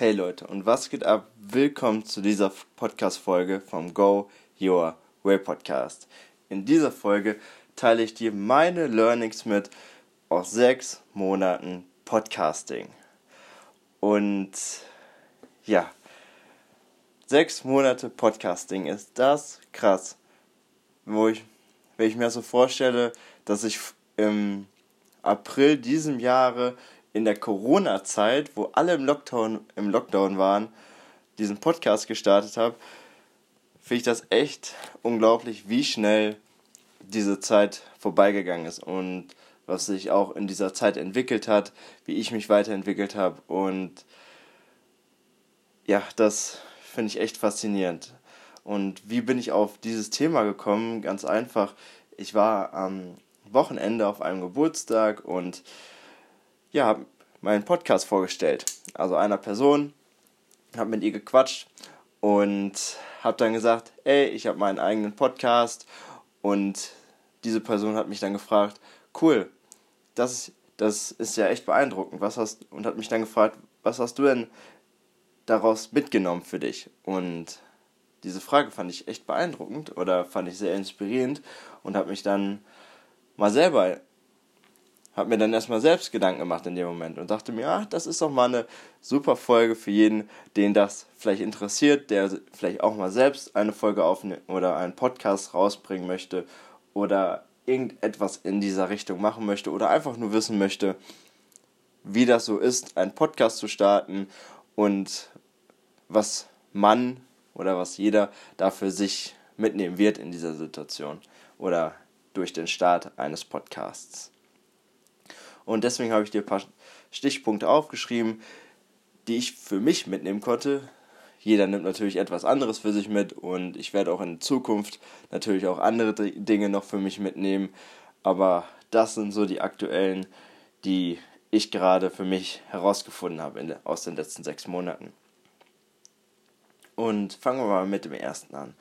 Hey Leute, und was geht ab? Willkommen zu dieser Podcast-Folge vom Go Your Way Podcast. In dieser Folge teile ich dir meine Learnings mit aus sechs Monaten Podcasting. Und ja, sechs Monate Podcasting ist das krass. Wo ich, wenn ich mir so vorstelle, dass ich im April diesem Jahre in der Corona-Zeit, wo alle im Lockdown, im Lockdown waren, diesen Podcast gestartet habe, finde ich das echt unglaublich, wie schnell diese Zeit vorbeigegangen ist und was sich auch in dieser Zeit entwickelt hat, wie ich mich weiterentwickelt habe und ja, das finde ich echt faszinierend. Und wie bin ich auf dieses Thema gekommen? Ganz einfach, ich war am Wochenende auf einem Geburtstag und ja, meinen Podcast vorgestellt. Also einer Person, habe mit ihr gequatscht und habe dann gesagt, ey, ich habe meinen eigenen Podcast und diese Person hat mich dann gefragt, cool, das das ist ja echt beeindruckend. Was hast und hat mich dann gefragt, was hast du denn daraus mitgenommen für dich? Und diese Frage fand ich echt beeindruckend oder fand ich sehr inspirierend und habe mich dann mal selber habe mir dann erstmal selbst Gedanken gemacht in dem Moment und dachte mir, ach, das ist doch mal eine super Folge für jeden, den das vielleicht interessiert, der vielleicht auch mal selbst eine Folge aufnehmen oder einen Podcast rausbringen möchte oder irgendetwas in dieser Richtung machen möchte oder einfach nur wissen möchte, wie das so ist, einen Podcast zu starten und was man oder was jeder dafür sich mitnehmen wird in dieser Situation oder durch den Start eines Podcasts. Und deswegen habe ich dir ein paar Stichpunkte aufgeschrieben, die ich für mich mitnehmen konnte. Jeder nimmt natürlich etwas anderes für sich mit und ich werde auch in Zukunft natürlich auch andere Dinge noch für mich mitnehmen. Aber das sind so die aktuellen, die ich gerade für mich herausgefunden habe aus den letzten sechs Monaten. Und fangen wir mal mit dem ersten an.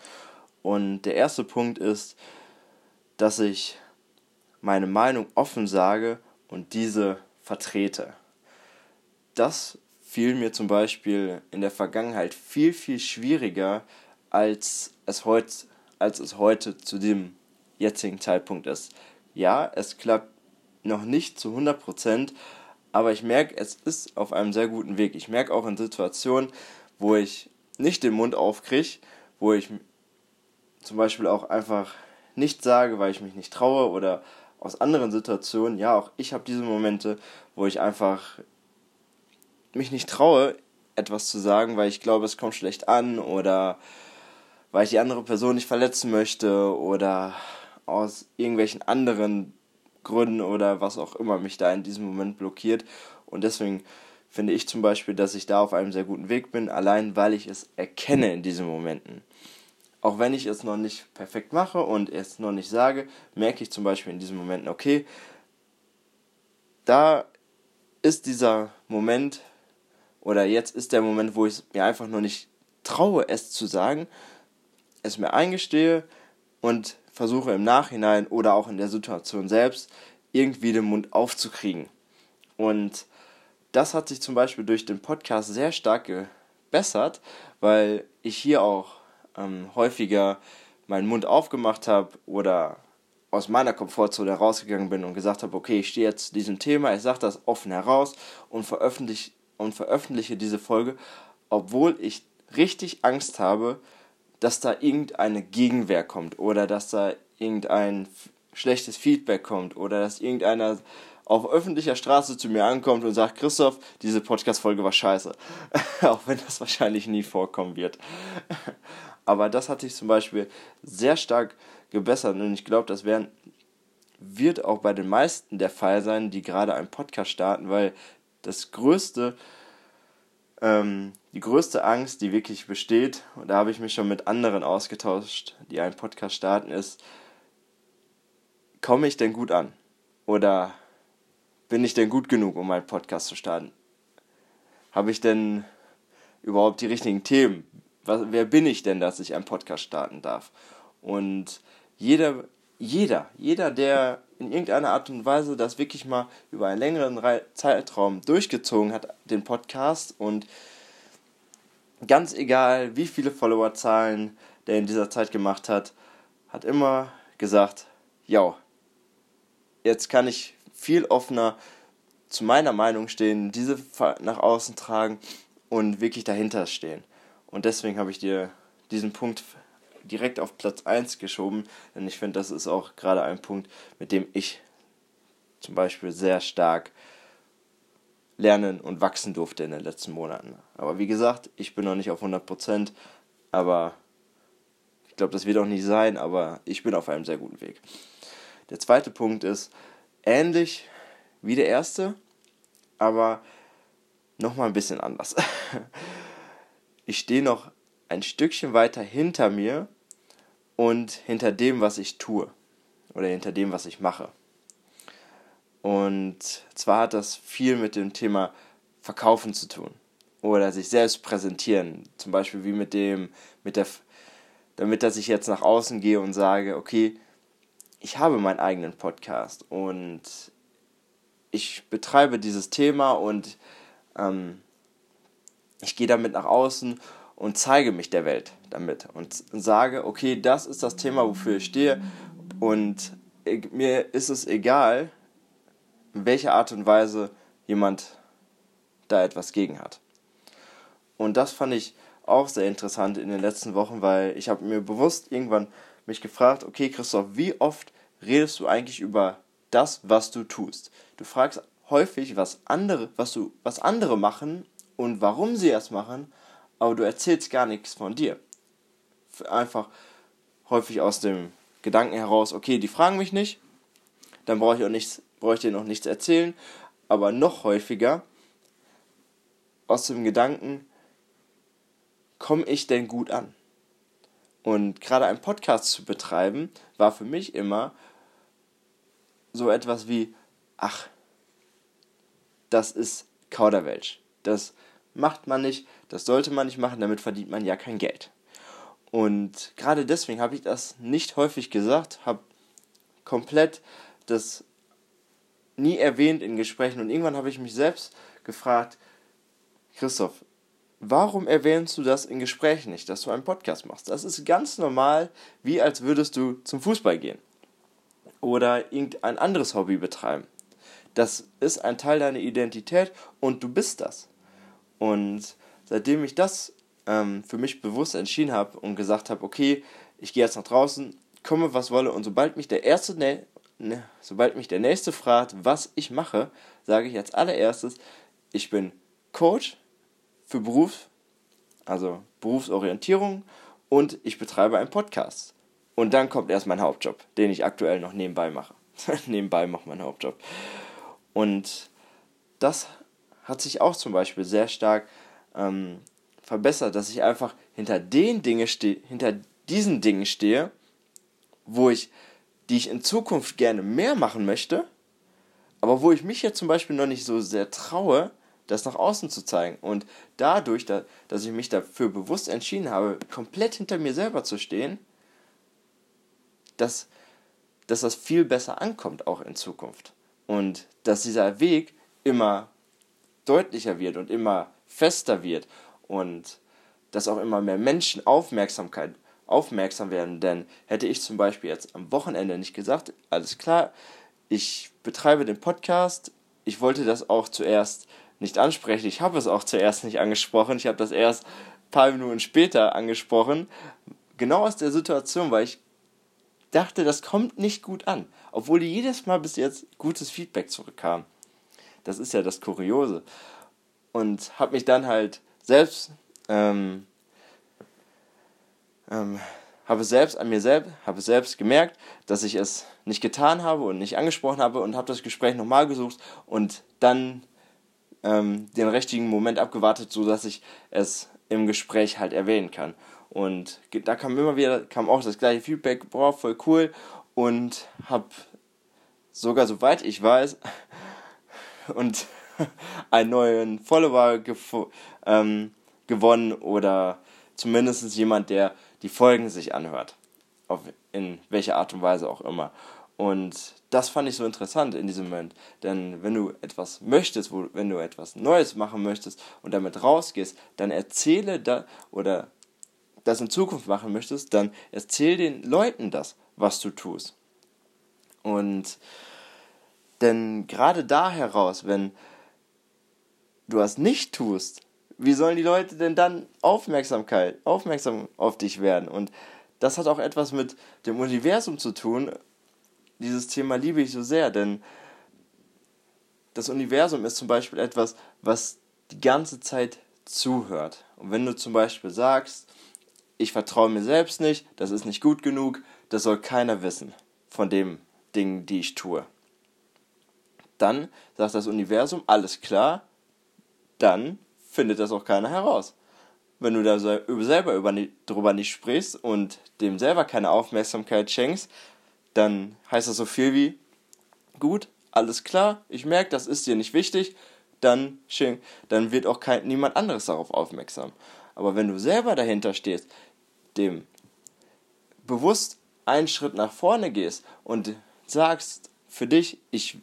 Und der erste Punkt ist, dass ich meine Meinung offen sage und diese vertrete. Das fiel mir zum Beispiel in der Vergangenheit viel, viel schwieriger, als es, heut, als es heute zu dem jetzigen Zeitpunkt ist. Ja, es klappt noch nicht zu 100%, aber ich merke, es ist auf einem sehr guten Weg. Ich merke auch in Situationen, wo ich nicht den Mund aufkriege, wo ich zum Beispiel auch einfach nicht sage, weil ich mich nicht traue oder aus anderen Situationen, ja, auch ich habe diese Momente, wo ich einfach mich nicht traue, etwas zu sagen, weil ich glaube, es kommt schlecht an oder weil ich die andere Person nicht verletzen möchte oder aus irgendwelchen anderen Gründen oder was auch immer mich da in diesem Moment blockiert. Und deswegen finde ich zum Beispiel, dass ich da auf einem sehr guten Weg bin, allein weil ich es erkenne in diesen Momenten auch wenn ich es noch nicht perfekt mache und es noch nicht sage, merke ich zum Beispiel in diesen Momenten, okay, da ist dieser Moment oder jetzt ist der Moment, wo ich mir einfach nur nicht traue, es zu sagen, es mir eingestehe und versuche im Nachhinein oder auch in der Situation selbst irgendwie den Mund aufzukriegen. Und das hat sich zum Beispiel durch den Podcast sehr stark gebessert, weil ich hier auch ähm, häufiger meinen Mund aufgemacht habe oder aus meiner Komfortzone rausgegangen bin und gesagt habe, okay, ich stehe jetzt zu diesem Thema, ich sage das offen heraus und veröffentliche, und veröffentliche diese Folge, obwohl ich richtig Angst habe, dass da irgendeine Gegenwehr kommt oder dass da irgendein schlechtes Feedback kommt oder dass irgendeiner auf öffentlicher Straße zu mir ankommt und sagt, Christoph, diese Podcast-Folge war scheiße. Auch wenn das wahrscheinlich nie vorkommen wird. Aber das hat sich zum Beispiel sehr stark gebessert und ich glaube, das werden, wird auch bei den meisten der Fall sein, die gerade einen Podcast starten, weil das größte, ähm, die größte Angst, die wirklich besteht, und da habe ich mich schon mit anderen ausgetauscht, die einen Podcast starten, ist, komme ich denn gut an? Oder bin ich denn gut genug, um einen Podcast zu starten? Habe ich denn überhaupt die richtigen Themen? Was, wer bin ich denn, dass ich einen Podcast starten darf? Und jeder, jeder, jeder, der in irgendeiner Art und Weise das wirklich mal über einen längeren Zeitraum durchgezogen hat, den Podcast und ganz egal, wie viele Followerzahlen der in dieser Zeit gemacht hat, hat immer gesagt, ja, jetzt kann ich viel offener zu meiner Meinung stehen, diese nach außen tragen und wirklich dahinter stehen. Und deswegen habe ich dir diesen Punkt direkt auf Platz 1 geschoben, denn ich finde, das ist auch gerade ein Punkt, mit dem ich zum Beispiel sehr stark lernen und wachsen durfte in den letzten Monaten. Aber wie gesagt, ich bin noch nicht auf 100%, aber ich glaube, das wird auch nicht sein, aber ich bin auf einem sehr guten Weg. Der zweite Punkt ist ähnlich wie der erste, aber nochmal ein bisschen anders. Ich stehe noch ein Stückchen weiter hinter mir und hinter dem, was ich tue oder hinter dem, was ich mache. Und zwar hat das viel mit dem Thema Verkaufen zu tun oder sich selbst präsentieren. Zum Beispiel wie mit dem, mit der, damit dass ich jetzt nach außen gehe und sage, okay, ich habe meinen eigenen Podcast und ich betreibe dieses Thema und ähm, ich gehe damit nach außen und zeige mich der Welt damit und sage, okay, das ist das Thema, wofür ich stehe und mir ist es egal, in welcher Art und Weise jemand da etwas gegen hat. Und das fand ich auch sehr interessant in den letzten Wochen, weil ich habe mir bewusst irgendwann mich gefragt, okay Christoph, wie oft redest du eigentlich über das, was du tust? Du fragst häufig, was andere, was du, was andere machen und warum sie es machen, aber du erzählst gar nichts von dir. Einfach häufig aus dem Gedanken heraus, okay, die fragen mich nicht, dann brauche ich auch nichts, brauche ich dir noch nichts erzählen, aber noch häufiger aus dem Gedanken, komme ich denn gut an? Und gerade einen Podcast zu betreiben, war für mich immer so etwas wie, ach, das ist Kauderwelsch. Das macht man nicht, das sollte man nicht machen, damit verdient man ja kein Geld. Und gerade deswegen habe ich das nicht häufig gesagt, habe komplett das nie erwähnt in Gesprächen und irgendwann habe ich mich selbst gefragt, Christoph, warum erwähnst du das in Gesprächen nicht, dass du einen Podcast machst? Das ist ganz normal, wie als würdest du zum Fußball gehen oder irgendein anderes Hobby betreiben. Das ist ein Teil deiner Identität und du bist das. Und seitdem ich das ähm, für mich bewusst entschieden habe und gesagt habe, okay, ich gehe jetzt nach draußen, komme was wolle und sobald mich der erste, ne, ne, sobald mich der nächste fragt, was ich mache, sage ich als allererstes, ich bin Coach für Beruf, also Berufsorientierung und ich betreibe einen Podcast. Und dann kommt erst mein Hauptjob, den ich aktuell noch nebenbei mache. nebenbei mache mein Hauptjob. Und das hat sich auch zum Beispiel sehr stark ähm, verbessert, dass ich einfach hinter den Dinge stehe, hinter diesen Dingen stehe, wo ich, die ich in Zukunft gerne mehr machen möchte, aber wo ich mich jetzt zum Beispiel noch nicht so sehr traue, das nach außen zu zeigen. Und dadurch, da, dass ich mich dafür bewusst entschieden habe, komplett hinter mir selber zu stehen, dass, dass das viel besser ankommt auch in Zukunft. Und dass dieser Weg immer deutlicher wird und immer fester wird und dass auch immer mehr Menschen Aufmerksamkeit aufmerksam werden. Denn hätte ich zum Beispiel jetzt am Wochenende nicht gesagt, alles klar, ich betreibe den Podcast, ich wollte das auch zuerst nicht ansprechen, ich habe es auch zuerst nicht angesprochen, ich habe das erst ein paar Minuten später angesprochen, genau aus der Situation, weil ich dachte, das kommt nicht gut an, obwohl jedes Mal bis jetzt gutes Feedback zurückkam. Das ist ja das Kuriose. Und habe mich dann halt selbst, ähm, ähm, habe selbst an mir selbst, habe selbst gemerkt, dass ich es nicht getan habe und nicht angesprochen habe und habe das Gespräch nochmal gesucht und dann ähm, den richtigen Moment abgewartet, sodass ich es im Gespräch halt erwähnen kann. Und da kam immer wieder, kam auch das gleiche Feedback, boah, voll cool. Und habe sogar, soweit ich weiß, und einen neuen Follower ähm, gewonnen oder zumindest jemand, der die Folgen sich anhört. Auf, in welcher Art und Weise auch immer. Und das fand ich so interessant in diesem Moment. Denn wenn du etwas möchtest, wo, wenn du etwas Neues machen möchtest und damit rausgehst, dann erzähle da oder das in Zukunft machen möchtest, dann erzähl den Leuten das, was du tust. Und denn gerade da heraus, wenn du das nicht tust, wie sollen die Leute denn dann Aufmerksamkeit, aufmerksam auf dich werden? Und das hat auch etwas mit dem Universum zu tun. Dieses Thema liebe ich so sehr, denn das Universum ist zum Beispiel etwas, was die ganze Zeit zuhört. Und wenn du zum Beispiel sagst, ich vertraue mir selbst nicht, das ist nicht gut genug, das soll keiner wissen von dem Ding, die ich tue. Dann sagt das Universum, alles klar, dann findet das auch keiner heraus. Wenn du da selber über, darüber nicht sprichst und dem selber keine Aufmerksamkeit schenkst, dann heißt das so viel wie, gut, alles klar, ich merke, das ist dir nicht wichtig, dann, dann wird auch kein, niemand anderes darauf aufmerksam. Aber wenn du selber dahinter stehst, dem bewusst einen Schritt nach vorne gehst und sagst für dich, ich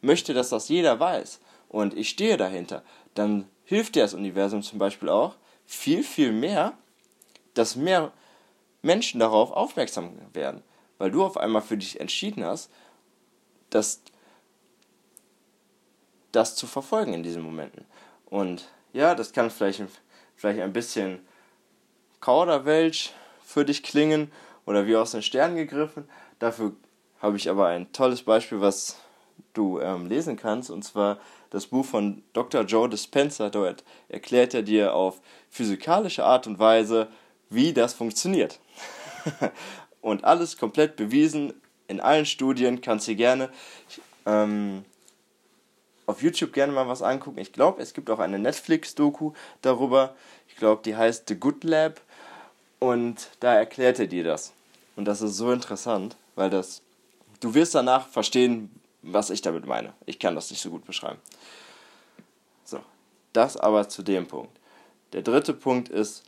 möchte, dass das jeder weiß und ich stehe dahinter, dann hilft dir das Universum zum Beispiel auch viel, viel mehr, dass mehr Menschen darauf aufmerksam werden, weil du auf einmal für dich entschieden hast, dass das zu verfolgen in diesen Momenten. Und ja, das kann vielleicht, vielleicht ein bisschen Kauderwelsch für dich klingen oder wie aus den Sternen gegriffen. Dafür habe ich aber ein tolles Beispiel, was du ähm, lesen kannst, und zwar das Buch von Dr. Joe Dispenza. Dort erklärt er dir auf physikalische Art und Weise, wie das funktioniert. und alles komplett bewiesen in allen Studien. Kannst du gerne ähm, auf YouTube gerne mal was angucken. Ich glaube, es gibt auch eine Netflix-Doku darüber. Ich glaube, die heißt The Good Lab. Und da erklärt er dir das. Und das ist so interessant, weil das. Du wirst danach verstehen, was ich damit meine. Ich kann das nicht so gut beschreiben. So, das aber zu dem Punkt. Der dritte Punkt ist,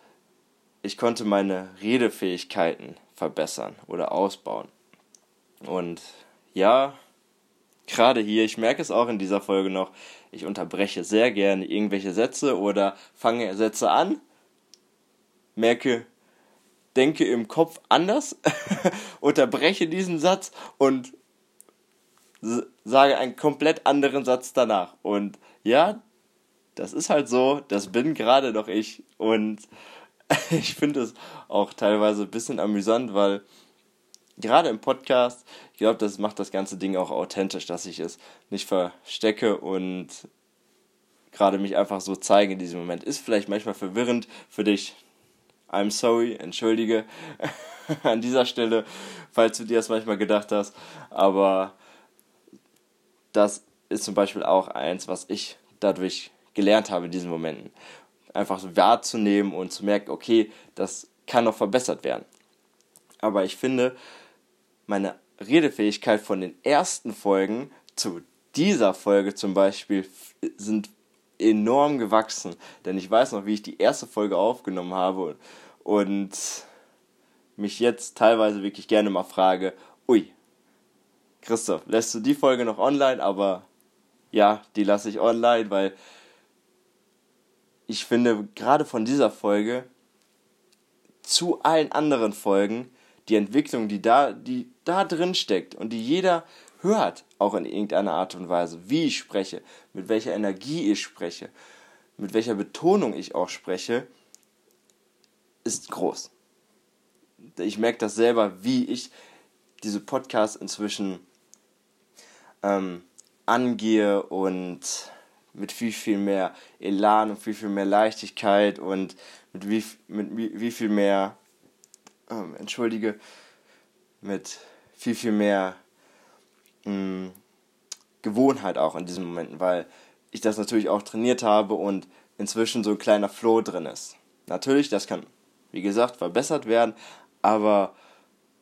ich konnte meine Redefähigkeiten verbessern oder ausbauen. Und ja, gerade hier, ich merke es auch in dieser Folge noch, ich unterbreche sehr gerne irgendwelche Sätze oder fange Sätze an, merke, denke im Kopf anders, unterbreche diesen Satz und sage einen komplett anderen Satz danach. Und ja, das ist halt so, das bin gerade noch ich. Und ich finde es auch teilweise ein bisschen amüsant, weil gerade im Podcast, ich glaube, das macht das ganze Ding auch authentisch, dass ich es nicht verstecke und gerade mich einfach so zeige in diesem Moment. Ist vielleicht manchmal verwirrend für dich, I'm sorry, entschuldige an dieser Stelle, falls du dir das manchmal gedacht hast. Aber das ist zum Beispiel auch eins, was ich dadurch gelernt habe in diesen Momenten. Einfach so wahrzunehmen und zu merken, okay, das kann noch verbessert werden. Aber ich finde, meine Redefähigkeit von den ersten Folgen zu dieser Folge zum Beispiel sind enorm gewachsen. Denn ich weiß noch, wie ich die erste Folge aufgenommen habe und mich jetzt teilweise wirklich gerne mal frage, ui, Christoph, lässt du die Folge noch online? Aber ja, die lasse ich online, weil ich finde, gerade von dieser Folge zu allen anderen Folgen, die Entwicklung, die da, die da drin steckt und die jeder hört, auch in irgendeiner Art und Weise, wie ich spreche, mit welcher Energie ich spreche, mit welcher Betonung ich auch spreche, ist groß. Ich merke das selber, wie ich diese Podcasts inzwischen ähm, angehe und mit viel, viel mehr Elan und viel, viel mehr Leichtigkeit und mit wie, mit wie, wie viel mehr, ähm, entschuldige, mit viel, viel mehr mh, hm, Gewohnheit auch in diesen Momenten, weil ich das natürlich auch trainiert habe und inzwischen so ein kleiner Flow drin ist. Natürlich, das kann, wie gesagt, verbessert werden, aber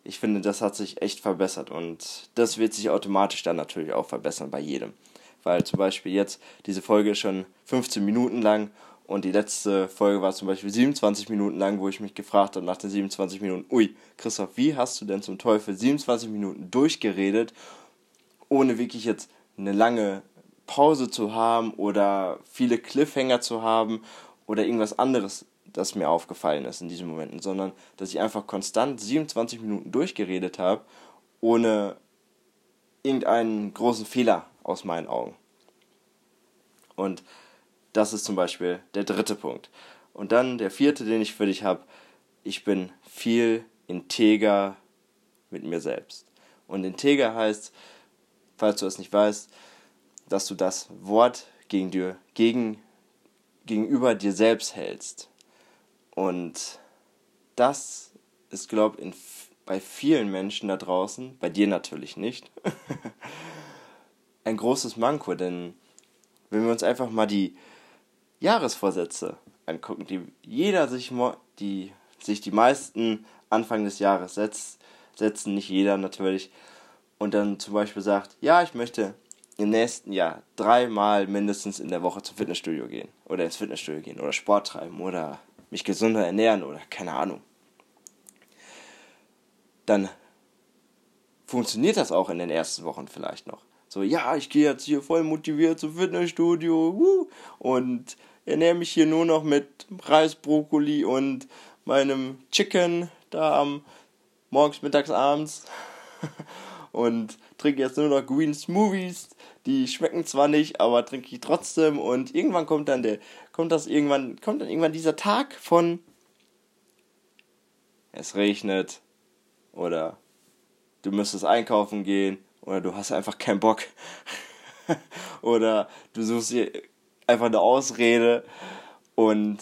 ich finde, das hat sich echt verbessert und das wird sich automatisch dann natürlich auch verbessern bei jedem. Weil zum Beispiel jetzt, diese Folge ist schon 15 Minuten lang Und die letzte Folge war zum Beispiel 27 Minuten lang, wo ich mich gefragt habe nach den 27 Minuten, ui, Christoph, wie hast du denn zum Teufel 27 Minuten durchgeredet, ohne wirklich jetzt eine lange Pause zu haben oder viele Cliffhanger zu haben oder irgendwas anderes, das mir aufgefallen ist in diesen Momenten, sondern dass ich einfach konstant 27 Minuten durchgeredet habe, ohne irgendeinen großen Fehler aus meinen Augen. Und das ist zum Beispiel der dritte Punkt. Und dann der vierte, den ich für dich habe, ich bin viel integer mit mir selbst. Und integer heißt, falls du es nicht weißt, dass du das Wort gegen dir, gegen, gegenüber dir selbst hältst. Und das ist, glaube ich, bei vielen Menschen da draußen, bei dir natürlich nicht, ein großes Manko, denn wenn wir uns einfach mal die Jahresvorsätze angucken, die jeder sich, die sich die meisten Anfang des Jahres setzt, setzen, nicht jeder natürlich, und dann zum Beispiel sagt, ja, ich möchte im nächsten Jahr dreimal mindestens in der Woche zum Fitnessstudio gehen oder ins Fitnessstudio gehen oder Sport treiben oder mich gesünder ernähren oder keine Ahnung, dann funktioniert das auch in den ersten Wochen vielleicht noch. So, ja, ich gehe jetzt hier voll motiviert zum Fitnessstudio uh, und ernähre mich hier nur noch mit Reis, Brokkoli und meinem Chicken da am morgens, mittags, abends und trinke jetzt nur noch Green Smoothies. Die schmecken zwar nicht, aber trinke ich trotzdem und irgendwann kommt dann der kommt das irgendwann kommt dann irgendwann dieser Tag von es regnet oder du müsstest einkaufen gehen oder du hast einfach keinen Bock. oder du suchst dir einfach eine Ausrede. Und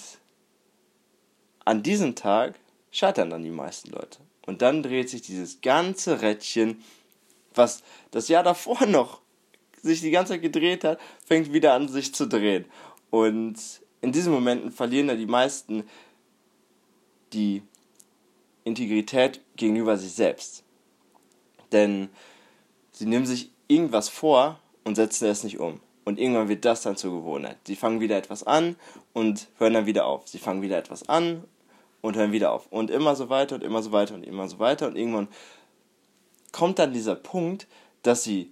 an diesem Tag scheitern dann die meisten Leute. Und dann dreht sich dieses ganze Rädchen, was das Jahr davor noch sich die ganze Zeit gedreht hat, fängt wieder an sich zu drehen. Und in diesen Momenten verlieren dann die meisten die Integrität gegenüber sich selbst. Denn Sie nehmen sich irgendwas vor und setzen es nicht um. Und irgendwann wird das dann zur Gewohnheit. Sie fangen wieder etwas an und hören dann wieder auf. Sie fangen wieder etwas an und hören wieder auf. Und immer so weiter und immer so weiter und immer so weiter. Und irgendwann kommt dann dieser Punkt, dass sie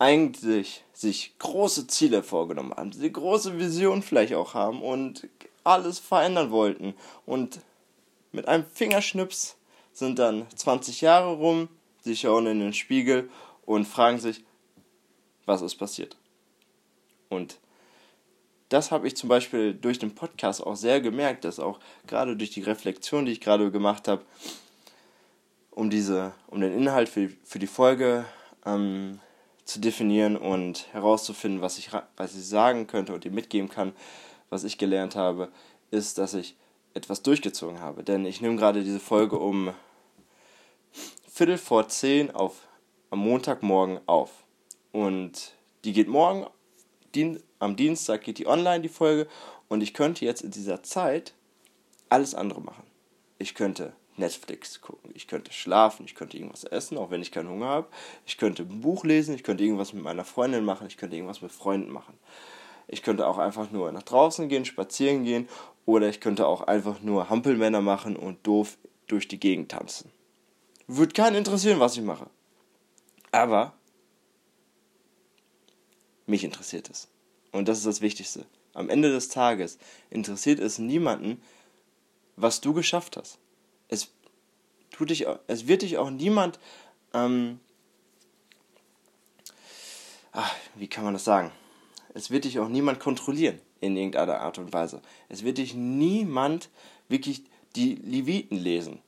eigentlich sich große Ziele vorgenommen haben, sie große Vision vielleicht auch haben und alles verändern wollten. Und mit einem Fingerschnips sind dann 20 Jahre rum, sie schauen in den Spiegel und fragen sich, was ist passiert. Und das habe ich zum Beispiel durch den Podcast auch sehr gemerkt, dass auch gerade durch die Reflexion, die ich gerade gemacht habe, um diese, um den Inhalt für, für die Folge ähm, zu definieren und herauszufinden, was ich, was ich sagen könnte und dir mitgeben kann, was ich gelernt habe, ist, dass ich etwas durchgezogen habe. Denn ich nehme gerade diese Folge um Viertel vor zehn auf am Montagmorgen auf. Und die geht morgen, dien, am Dienstag geht die online, die Folge. Und ich könnte jetzt in dieser Zeit alles andere machen. Ich könnte Netflix gucken, ich könnte schlafen, ich könnte irgendwas essen, auch wenn ich keinen Hunger habe. Ich könnte ein Buch lesen, ich könnte irgendwas mit meiner Freundin machen, ich könnte irgendwas mit Freunden machen. Ich könnte auch einfach nur nach draußen gehen, spazieren gehen oder ich könnte auch einfach nur Hampelmänner machen und doof durch die Gegend tanzen. Würde keinen interessieren, was ich mache. Aber mich interessiert es. Und das ist das Wichtigste. Am Ende des Tages interessiert es niemanden, was du geschafft hast. Es, tut dich, es wird dich auch niemand, ähm, ach, wie kann man das sagen? Es wird dich auch niemand kontrollieren in irgendeiner Art und Weise. Es wird dich niemand wirklich die Leviten lesen.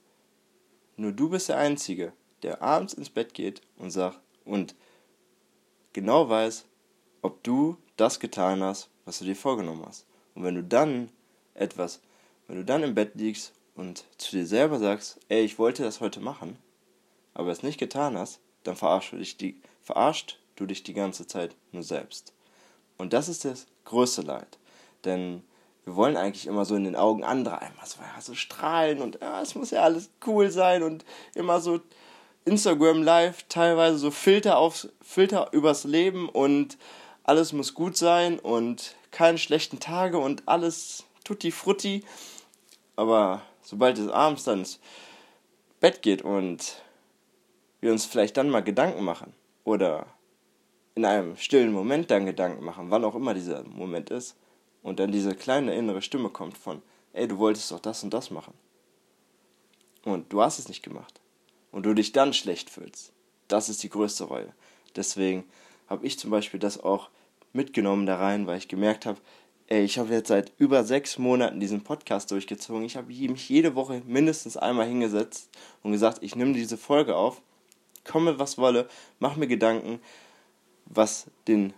Nur du bist der Einzige, der abends ins Bett geht und sagt und genau weiß, ob du das getan hast, was du dir vorgenommen hast. Und wenn du dann etwas, wenn du dann im Bett liegst und zu dir selber sagst, ey, ich wollte das heute machen, aber es nicht getan hast, dann verarscht du dich die, verarscht du dich die ganze Zeit nur selbst. Und das ist das größte Leid. Denn wir wollen eigentlich immer so in den Augen anderer einmal so, ja, so strahlen und ja, es muss ja alles cool sein und immer so Instagram Live teilweise so Filter auf Filter übers Leben und alles muss gut sein und keine schlechten Tage und alles tutti frutti. Aber sobald es abends dann ins Bett geht und wir uns vielleicht dann mal Gedanken machen oder in einem stillen Moment dann Gedanken machen, wann auch immer dieser Moment ist, und dann diese kleine innere Stimme kommt von, ey, du wolltest doch das und das machen. Und du hast es nicht gemacht. Und du dich dann schlecht fühlst. Das ist die größte Reue. Deswegen habe ich zum Beispiel das auch mitgenommen da rein, weil ich gemerkt habe, ich habe jetzt seit über sechs Monaten diesen Podcast durchgezogen. Ich habe mich jede Woche mindestens einmal hingesetzt und gesagt, ich nehme diese Folge auf, komme was wolle, mach mir Gedanken, was den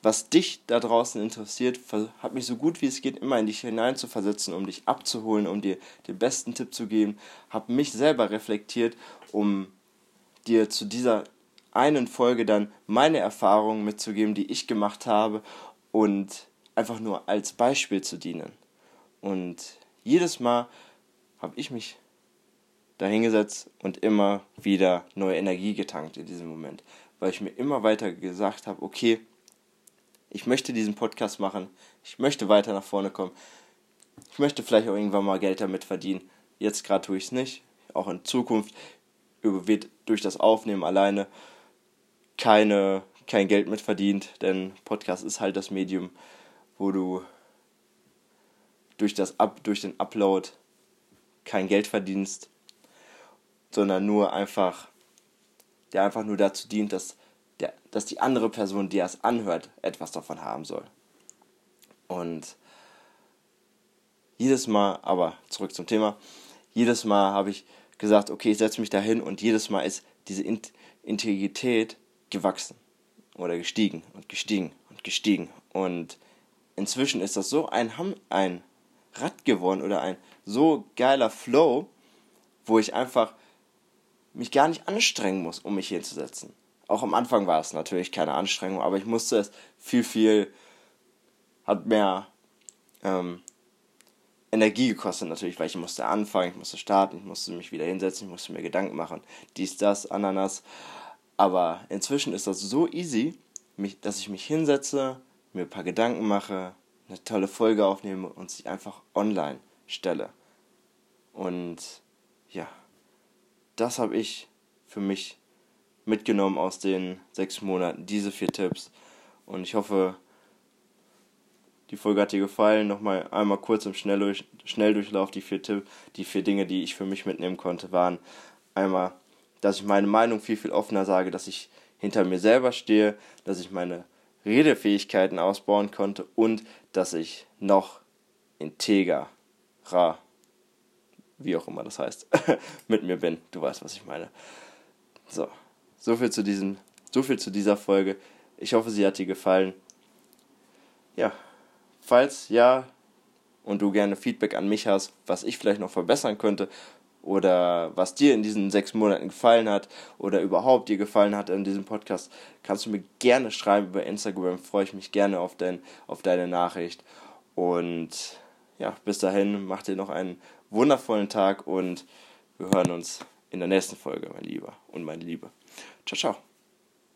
was dich da draußen interessiert, hat mich so gut wie es geht immer in dich hineinzuversetzen, um dich abzuholen, um dir den besten Tipp zu geben, habe mich selber reflektiert, um dir zu dieser einen Folge dann meine Erfahrungen mitzugeben, die ich gemacht habe und einfach nur als Beispiel zu dienen. Und jedes Mal habe ich mich dahingesetzt und immer wieder neue Energie getankt in diesem Moment, weil ich mir immer weiter gesagt habe, okay, ich möchte diesen Podcast machen, ich möchte weiter nach vorne kommen, ich möchte vielleicht auch irgendwann mal Geld damit verdienen. Jetzt gerade tue ich es nicht, auch in Zukunft wird durch das Aufnehmen alleine keine, kein Geld mit verdient, denn Podcast ist halt das Medium, wo du durch, das Up, durch den Upload kein Geld verdienst, sondern nur einfach, der einfach nur dazu dient, dass der, dass die andere Person, die es anhört, etwas davon haben soll. Und jedes Mal, aber zurück zum Thema, jedes Mal habe ich gesagt, okay, ich setze mich da hin und jedes Mal ist diese Integrität gewachsen oder gestiegen und gestiegen und gestiegen. Und inzwischen ist das so ein, ein Rad geworden oder ein so geiler Flow, wo ich einfach mich gar nicht anstrengen muss, um mich hinzusetzen. Auch am Anfang war es natürlich keine Anstrengung, aber ich musste es viel, viel, hat mehr ähm, Energie gekostet natürlich, weil ich musste anfangen, ich musste starten, ich musste mich wieder hinsetzen, ich musste mir Gedanken machen, dies, das, Ananas. Aber inzwischen ist das so easy, mich, dass ich mich hinsetze, mir ein paar Gedanken mache, eine tolle Folge aufnehme und sie einfach online stelle. Und ja, das habe ich für mich mitgenommen aus den sechs Monaten, diese vier Tipps. Und ich hoffe, die Folge hat dir gefallen. Nochmal einmal kurz im Schnelldurch Schnelldurchlauf. Die vier, Tipp, die vier Dinge, die ich für mich mitnehmen konnte, waren einmal, dass ich meine Meinung viel, viel offener sage, dass ich hinter mir selber stehe, dass ich meine Redefähigkeiten ausbauen konnte und dass ich noch integerer, wie auch immer das heißt, mit mir bin. Du weißt, was ich meine. So. So viel zu diesem, so viel zu dieser Folge. Ich hoffe, sie hat dir gefallen. Ja, falls ja und du gerne Feedback an mich hast, was ich vielleicht noch verbessern könnte oder was dir in diesen sechs Monaten gefallen hat oder überhaupt dir gefallen hat in diesem Podcast, kannst du mir gerne schreiben über Instagram. Freue ich mich gerne auf, dein, auf deine Nachricht. Und ja, bis dahin, mach dir noch einen wundervollen Tag und wir hören uns in der nächsten Folge, mein Lieber und meine Liebe. Ciao, ciao.